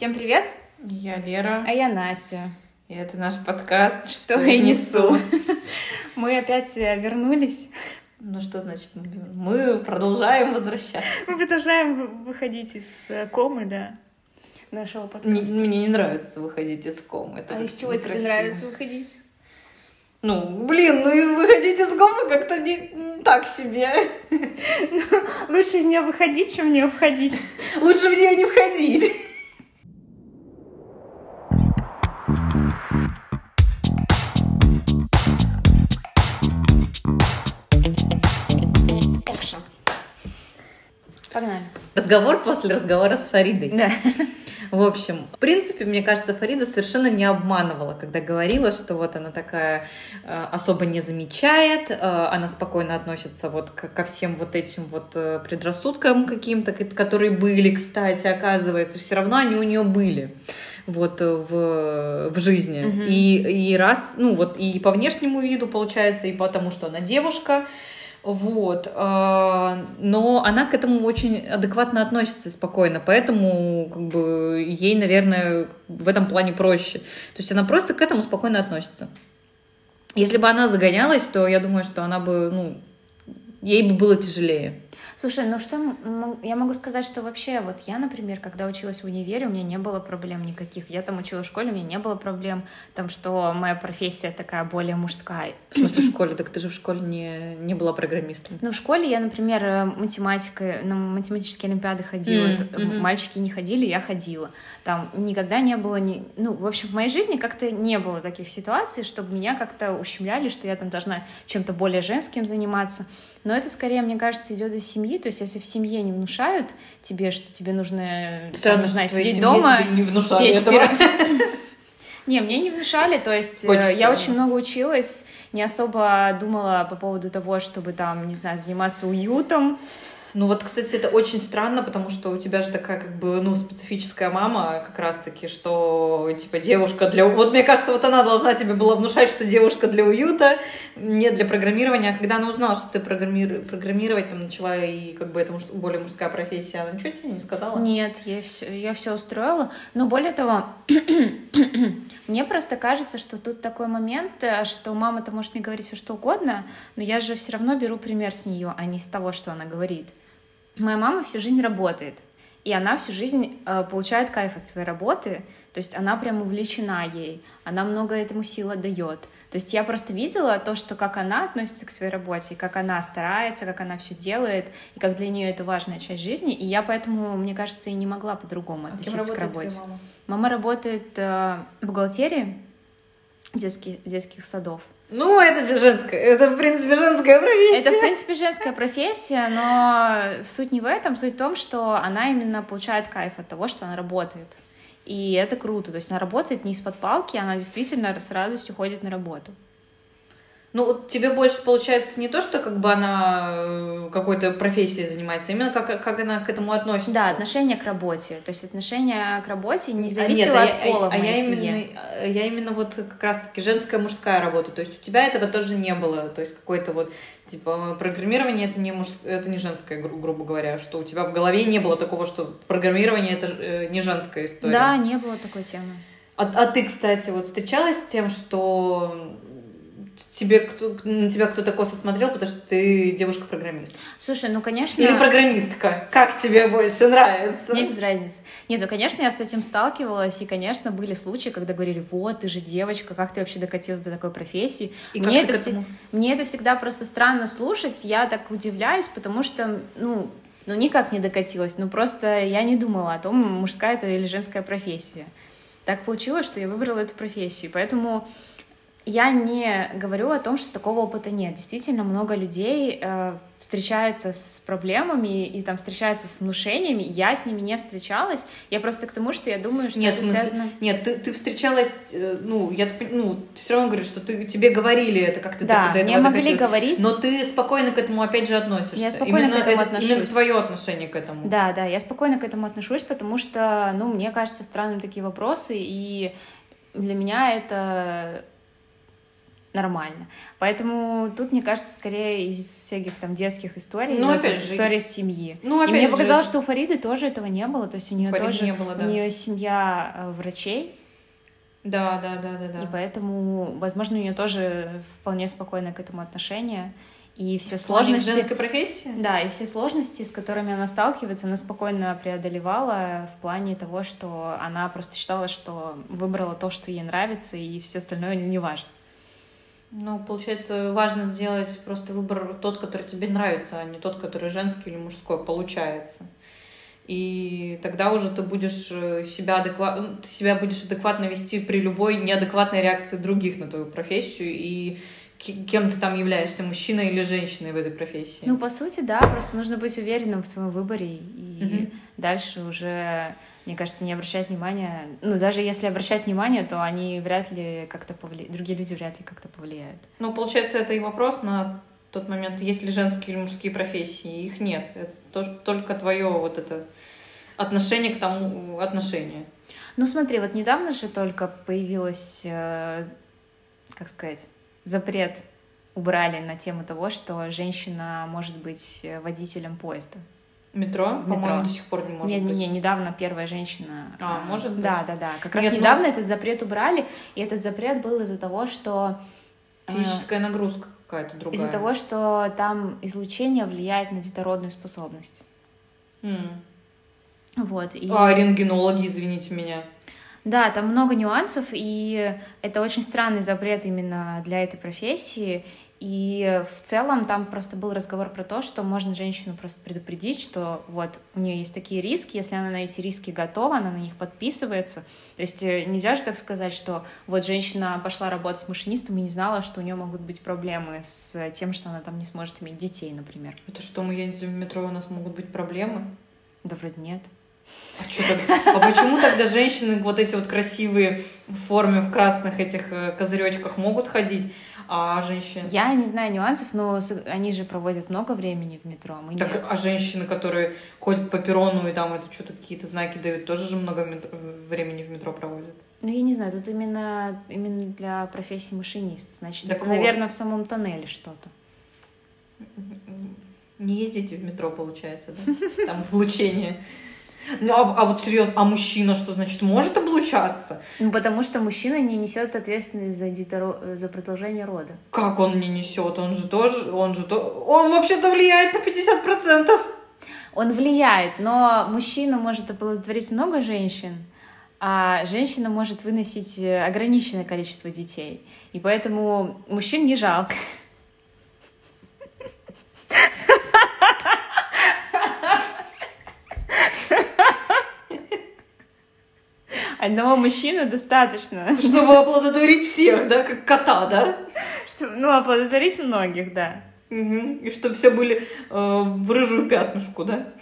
Всем привет! Я Лера. А я Настя. И это наш подкаст «Что, что я несу». Мы опять э, вернулись. Ну что значит мы продолжаем возвращаться? Мы продолжаем выходить из э, комы, да, нашего подкаста. Мне не нравится выходить из комы. Это а из чего тебе нравится выходить? Ну, блин, ну выходить из комы как-то не так себе. Ну, лучше из нее выходить, чем в нее входить. Лучше в нее не входить. Разговор после разговора с Фаридой. Да. В общем, в принципе, мне кажется, Фарида совершенно не обманывала, когда говорила, что вот она такая э, особо не замечает, э, она спокойно относится вот к, ко всем вот этим вот э, предрассудкам каким-то, которые были, кстати, оказывается, все равно они у нее были вот в, в жизни. Угу. И, и раз, ну вот и по внешнему виду получается, и потому что она девушка, вот. А, но она к этому очень адекватно относится спокойно, поэтому как бы, ей, наверное, в этом плане проще. То есть она просто к этому спокойно относится. Если бы она загонялась, то я думаю, что она бы, ну, ей бы было тяжелее. Слушай, ну что я могу сказать, что вообще вот я, например, когда училась в универе, у меня не было проблем никаких. Я там училась в школе, у меня не было проблем, там, что моя профессия такая более мужская. В смысле в школе? Так ты же в школе не, не была программистом. Ну, в школе я, например, э, математикой, на математические олимпиады ходила. Mm-hmm. Мальчики не ходили, я ходила. Там никогда не было... Ни... Ну, в общем, в моей жизни как-то не было таких ситуаций, чтобы меня как-то ущемляли, что я там должна чем-то более женским заниматься. Но это скорее, мне кажется, идет из семьи. То есть, если в семье не внушают тебе, что тебе нужно, Странно, не сидеть дома, не внушали этого. Не, мне не внушали, то есть э, Очень я очень много училась, не особо думала по поводу того, чтобы там, не знаю, заниматься уютом, ну вот, кстати, это очень странно, потому что у тебя же такая как бы, ну, специфическая мама как раз-таки, что, типа, девушка для... Вот мне кажется, вот она должна тебе была внушать, что девушка для уюта, не для программирования. А когда она узнала, что ты программир... программировать там начала, и как бы это муж... более мужская профессия, она ничего тебе не сказала? Нет, я все, я все устроила. Но более того, мне просто кажется, что тут такой момент, э, что мама-то может мне говорить все что угодно, но я же все равно беру пример с нее, а не с того, что она говорит. Моя мама всю жизнь работает, и она всю жизнь э, получает кайф от своей работы, то есть она прям увлечена ей, она много этому сил дает. То есть я просто видела то, что как она относится к своей работе, как она старается, как она все делает, и как для нее это важная часть жизни. И я поэтому, мне кажется, и не могла по-другому а относиться к работе. Мама? мама работает э, в бухгалтерии детских, детских садов. Ну, это женская, это, в принципе, женская профессия. Это, в принципе, женская профессия, но суть не в этом, суть в том, что она именно получает кайф от того, что она работает. И это круто, то есть она работает не из-под палки, она действительно с радостью ходит на работу. Ну, вот тебе больше получается не то, что как бы она э, какой-то профессией занимается, а именно как, как она к этому относится. Да, отношение к работе. То есть отношение к работе не зависело а нет, от пола а, в моей а я именно, а я именно вот как раз-таки женская, мужская работа. То есть у тебя этого тоже не было. То есть какой-то вот, типа, программирование это не, муж... это не женское, гру- грубо говоря, что у тебя в голове не было такого, что программирование это э, не женская история. Да, не было такой темы. А, а ты, кстати, вот встречалась с тем, что тебе кто, на тебя кто-то косо смотрел, потому что ты девушка-программист? Слушай, ну, конечно... Или программистка? Как тебе больше нравится? Мне без разницы. Нет, ну, конечно, я с этим сталкивалась, и, конечно, были случаи, когда говорили, вот, ты же девочка, как ты вообще докатилась до такой профессии? И мне, это вс... мне это всегда просто странно слушать, я так удивляюсь, потому что, ну, ну, никак не докатилась, ну, просто я не думала о том, мужская это или женская профессия. Так получилось, что я выбрала эту профессию, поэтому я не говорю о том, что такого опыта нет. Действительно, много людей э, встречаются с проблемами и там встречаются с внушениями. Я с ними не встречалась. Я просто к тому, что я думаю, что нет, это связано... Нет, ты, ты встречалась, э, ну, я ну, все равно говорю, что ты, тебе говорили это, как ты да, до, до этого мне могли говорить. Но ты спокойно к этому опять же относишься. Я спокойно именно к этому это, отношусь. Именно твое отношение к этому. Да, да, я спокойно к этому отношусь, потому что, ну, мне кажется странным такие вопросы, и для меня это нормально. Поэтому тут, мне кажется, скорее из всяких там детских историй, ну, опять же, история семьи. Ну, опять И мне же... показалось, что у Фариды тоже этого не было, то есть у нее тоже не было, да. у нее семья э, врачей. Да, да, да, да, да. И поэтому, возможно, у нее тоже вполне спокойное к этому отношение. И все в сложности... женской профессии? Да, и все сложности, с которыми она сталкивается, она спокойно преодолевала в плане того, что она просто считала, что выбрала то, что ей нравится, и все остальное не важно. Ну, получается, важно сделать просто выбор тот, который тебе нравится, а не тот, который женский или мужской, получается. И тогда уже ты будешь э, себя адекватно, ну, ты себя будешь адекватно вести при любой неадекватной реакции других на твою профессию и кем ты там являешься, мужчиной или женщиной в этой профессии. Ну, по сути, да, просто нужно быть уверенным в своем выборе, и угу. Дальше уже мне кажется, не обращать внимания. Ну, даже если обращать внимание, то они вряд ли как-то повлияют, другие люди вряд ли как-то повлияют. Ну, получается, это и вопрос на тот момент, есть ли женские или мужские профессии. Их нет. Это то, только твое вот это отношение к тому отношению. Ну, смотри, вот недавно же только появилась, э, как сказать, запрет убрали на тему того, что женщина может быть водителем поезда. Метро? По-моему, до сих пор не может не, быть. Не, не, недавно первая женщина. А, может быть? Да, да, да. Как раз Нет, недавно ну... этот запрет убрали, и этот запрет был из-за того, что... Э, Физическая э, нагрузка какая-то другая. Из-за того, что там излучение влияет на детородную способность. Mm. Вот. И... А, рентгенологи, извините меня. Да, там много нюансов, и это очень странный запрет именно для этой профессии. И в целом там просто был разговор про то, что можно женщину просто предупредить, что вот у нее есть такие риски, если она на эти риски готова, она на них подписывается. То есть э, нельзя же так сказать, что вот женщина пошла работать машинистом и не знала, что у нее могут быть проблемы с тем, что она там не сможет иметь детей, например. Это что, мы едем в метро, у нас могут быть проблемы? Да вроде нет. А, что а почему тогда женщины вот эти вот красивые в форме, в красных этих э, козыречках могут ходить, а женщины? Я не знаю нюансов, но они же проводят много времени в метро, а мы так, нет. А женщины, которые ходят по перрону и там это что-то какие-то знаки дают, тоже же много времени в метро проводят? Ну, я не знаю, тут именно, именно для профессии машиниста. Значит, так это, вот. наверное, в самом тоннеле что-то. Не ездите в метро, получается, да? Там облучение. Ну, а, а вот серьезно, а мужчина что значит может облучаться? Ну, потому что мужчина не несет ответственность за, дитеро... за продолжение рода. Как он не несет? Он же тоже, он же то, он вообще-то влияет на 50%. Он влияет, но мужчина может оплодотворить много женщин, а женщина может выносить э, ограниченное количество детей. И поэтому мужчин не жалко. Одного мужчины достаточно. Чтобы оплодотворить всех, да, как кота, да? Чтобы, ну, оплодотворить многих, да. Угу. И чтобы все были э, в рыжую пятнушку, да?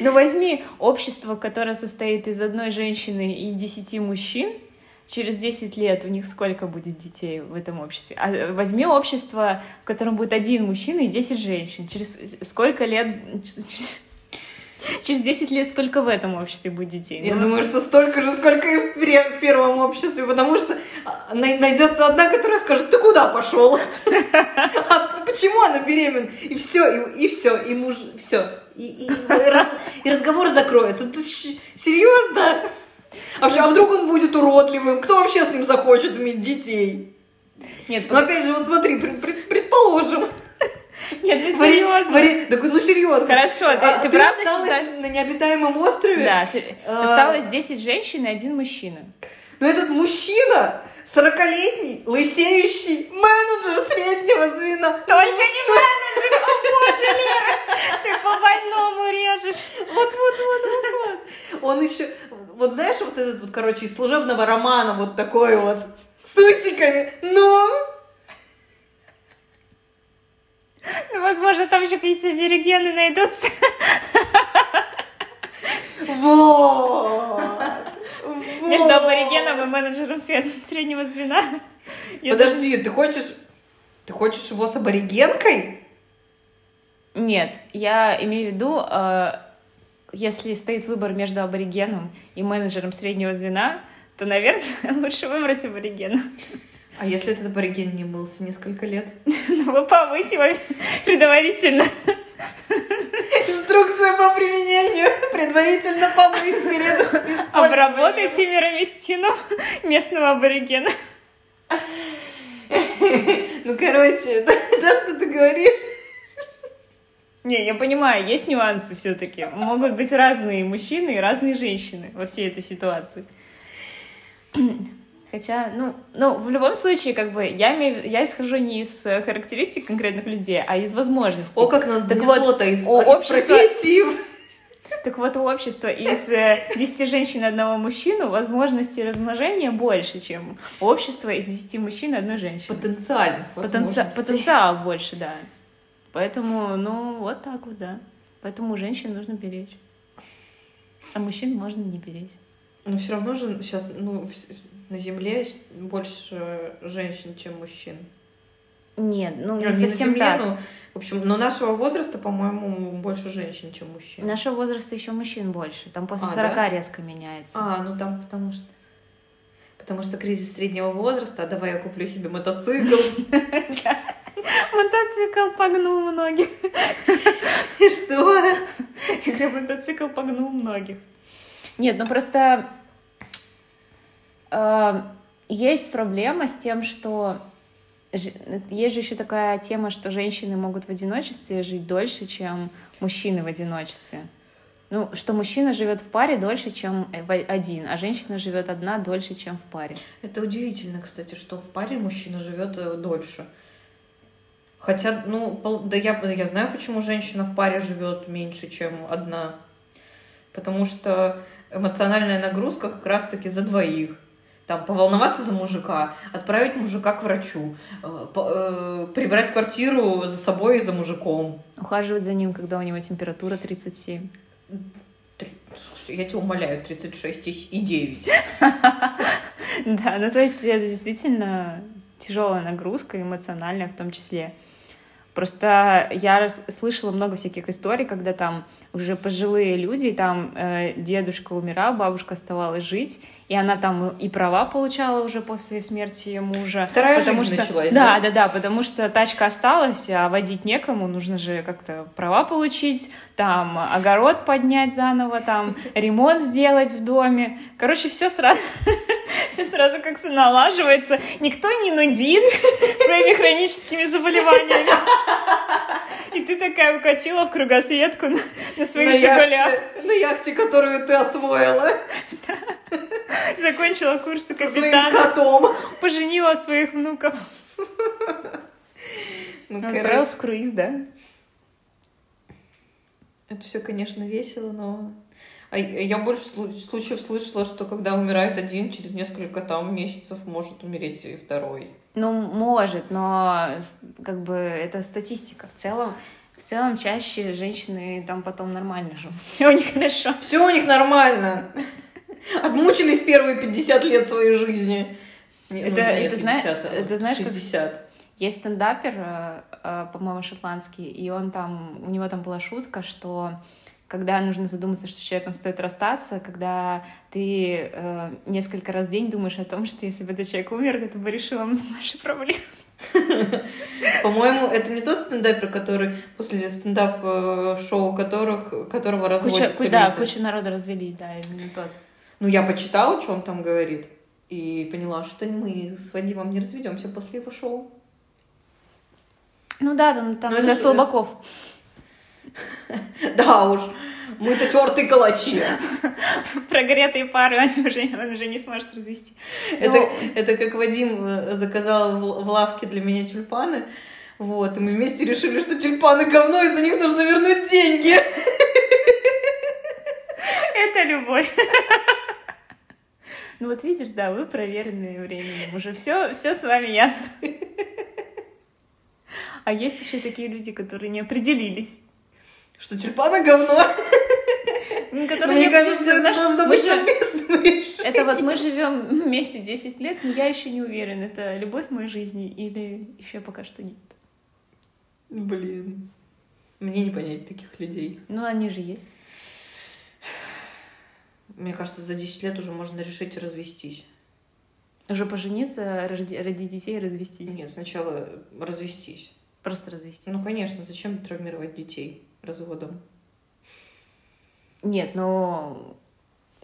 Ну, возьми общество, которое состоит из одной женщины и десяти мужчин, через 10 лет у них сколько будет детей в этом обществе? А возьми общество, в котором будет один мужчина и 10 женщин. Через сколько лет... Через 10 лет сколько в этом обществе будет детей? Я ну, думаю, что столько же, сколько и в первом обществе, потому что а, найдется одна, которая скажет, ты куда пошел? А почему она беременна? И все, и, и все, и муж, все. И, и, и разговор закроется. Ты серьезно? А, а вдруг он будет уродливым? Кто вообще с ним захочет иметь детей? Нет, Но опять же, вот смотри, предположим, нет, ну серьезно. Вари... Да, ну серьезно. Хорошо, ты, а, ты, ты правда считаешь? на необитаемом острове? Да, а... осталось 10 женщин и один мужчина. Но этот мужчина 40-летний, лысеющий менеджер среднего звена. Только не менеджер, о боже, Лера, ты по больному режешь. Вот, вот, вот, вот, вот. Он еще, вот знаешь, вот этот вот, короче, из служебного романа вот такой вот, с усиками, но ну, возможно, там еще какие-то аборигены найдутся. Вот. Между аборигеном и менеджером среднего звена. Подожди, ты хочешь... Ты хочешь его с аборигенкой? Нет, я имею в виду, э, если стоит выбор между аборигеном и менеджером среднего звена, то, наверное, лучше выбрать аборигена. А если этот абориген не мылся несколько лет? Ну, помыть его предварительно. Инструкция по применению. Предварительно помыть перед. Обработайте мироместином местного аборигена. Ну, короче, то, что ты говоришь. Не, я понимаю, есть нюансы все-таки. Могут быть разные мужчины и разные женщины во всей этой ситуации. Хотя, ну, ну, в любом случае, как бы, я, имею, я исхожу не из характеристик конкретных людей, а из возможностей. О, как нас занесло-то из, из общества... профессии. Так вот, у общества из 10 э, женщин и одного мужчину возможности размножения больше, чем у общества из 10 мужчин и одной женщины. Потенциально. Потенци... Потенциал больше, да. Поэтому, ну, вот так вот, да. Поэтому женщин нужно беречь. А мужчин можно не беречь. Но все равно же сейчас, ну, на Земле больше женщин, чем мужчин. Нет, ну не, не совсем земле, так. Ну, в общем, но нашего возраста, по-моему, больше женщин, чем мужчин. Нашего возраста еще мужчин больше. Там после а, 40 да? резко меняется. А, ну там потому что... Потому что кризис среднего возраста, а давай я куплю себе мотоцикл. Мотоцикл погнул многих. И что? Мотоцикл погнул многих. Нет, ну просто есть проблема с тем, что есть же еще такая тема, что женщины могут в одиночестве жить дольше, чем мужчины в одиночестве. Ну, что мужчина живет в паре дольше, чем один, а женщина живет одна дольше, чем в паре. Это удивительно, кстати, что в паре мужчина живет э, дольше. Хотя, ну, да я, я знаю, почему женщина в паре живет меньше, чем одна. Потому что эмоциональная нагрузка как раз-таки за двоих. Там поволноваться за мужика, отправить мужика к врачу, э, э, прибрать квартиру за собой и за мужиком. Ухаживать за ним, когда у него температура 37. Я тебя умоляю, 36 и 9. Да, ну то есть это действительно тяжелая нагрузка, эмоциональная в том числе. Просто я слышала много всяких историй, когда там уже пожилые люди, там э, дедушка умирал, бабушка оставалась жить, и она там и права получала уже после смерти мужа. Вторая потому жизнь что, началась, да? Да, да, да, потому что тачка осталась, а водить некому, нужно же как-то права получить, там огород поднять заново, там ремонт сделать в доме. Короче, все сразу, все сразу как-то налаживается. Никто не нудит своими хроническими заболеваниями. И ты такая укатила в кругосветку на, на своих на Яхте, на яхте, которую ты освоила. Закончила курсы капитана. Со котом. Поженила своих внуков. Ну, Отправился в круиз, да? Это все, конечно, весело, но... А я больше случаев слышала, что когда умирает один, через несколько там месяцев может умереть и второй. Ну, может, но как бы это статистика. В целом, в целом чаще женщины там потом нормально живут. Все у них хорошо. Все у них нормально. Отмучились первые 50 лет своей жизни. Это, ну, это, 50, а это знаешь, 60. Как... Есть стендапер, э, э, по-моему, шотландский, и он там, у него там была шутка, что когда нужно задуматься, что с человеком стоит расстаться, когда ты э, несколько раз в день думаешь о том, что если бы этот человек умер, это бы решило наши проблемы. По-моему, это не тот стендапер, который после стендап-шоу которых, которого разводятся куча, Да, куча народа развелись, да, именно тот. Ну, я почитала, что он там говорит, и поняла, что мы с Вадимом не разведемся после его шоу. Ну да, там, там ну, для слабаков. Да уж, мы-то тертые калачи. Прогретые пары они уже, он уже не сможет развести. Это, ну... это как Вадим э, заказал в, в лавке для меня тюльпаны. Вот, и мы вместе решили, что тюльпаны говно, и за них нужно вернуть деньги. Это любовь. Ну вот видишь, да, вы проверенные временем. Уже все, все с вами ясно. А есть еще такие люди, которые не определились. Что тюльпаны говно? Ну, Мне кажется, это должно быть совместным решением. Это вот мы живем вместе 10 лет, но я еще не уверена, это любовь в моей жизни или еще пока что нет. Блин. Мне не понять таких людей. Ну, они же есть. Мне кажется, за 10 лет уже можно решить развестись. Уже пожениться, родить детей и развестись? Нет, сначала развестись. Просто развестись? Ну, конечно. Зачем травмировать детей разводом? Нет, но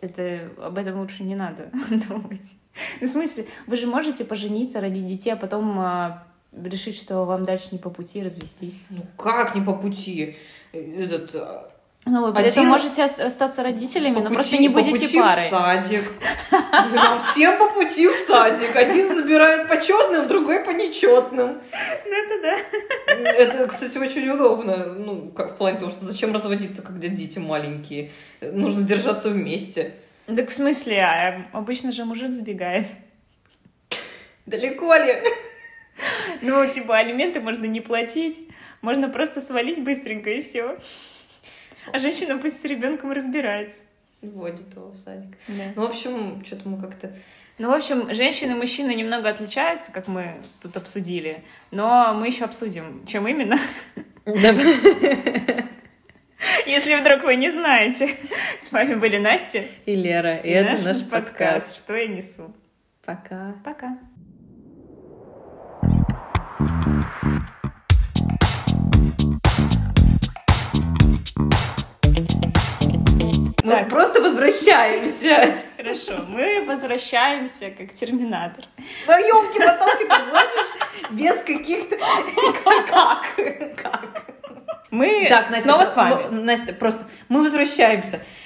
это об этом лучше не надо думать. Ну, в смысле, вы же можете пожениться, родить детей, а потом а, решить, что вам дальше не по пути развестись. Ну как не по пути? Этот а, ну, вы при Один... этом можете остаться родителями, по но пути, просто не будете по пути парой. в садик. Нам всем по пути в садик. Один забирает по четным, другой по нечетным. Ну, это да. Это, кстати, очень удобно. Ну, как в плане того, что зачем разводиться, когда дети маленькие? Нужно держаться вместе. Так в смысле, а обычно же мужик сбегает. Далеко ли? Ну, типа, алименты можно не платить, можно просто свалить быстренько и все. А женщина пусть с ребенком разбирается. Вводит его в садик. Да. Ну, в общем, что-то мы как-то... Ну, в общем, женщины и мужчины немного отличаются, как мы тут обсудили, но мы еще обсудим, чем именно. Если вдруг вы не знаете. С вами были Настя и Лера, и, и это наш, наш подкаст. подкаст «Что я несу». Пока. Пока. Мы так. просто возвращаемся. Хорошо, мы возвращаемся как терминатор. Ну, елки-моталки, ты можешь без каких-то... Как? Как? Мы так, Настя, снова с вами. Настя, просто мы возвращаемся.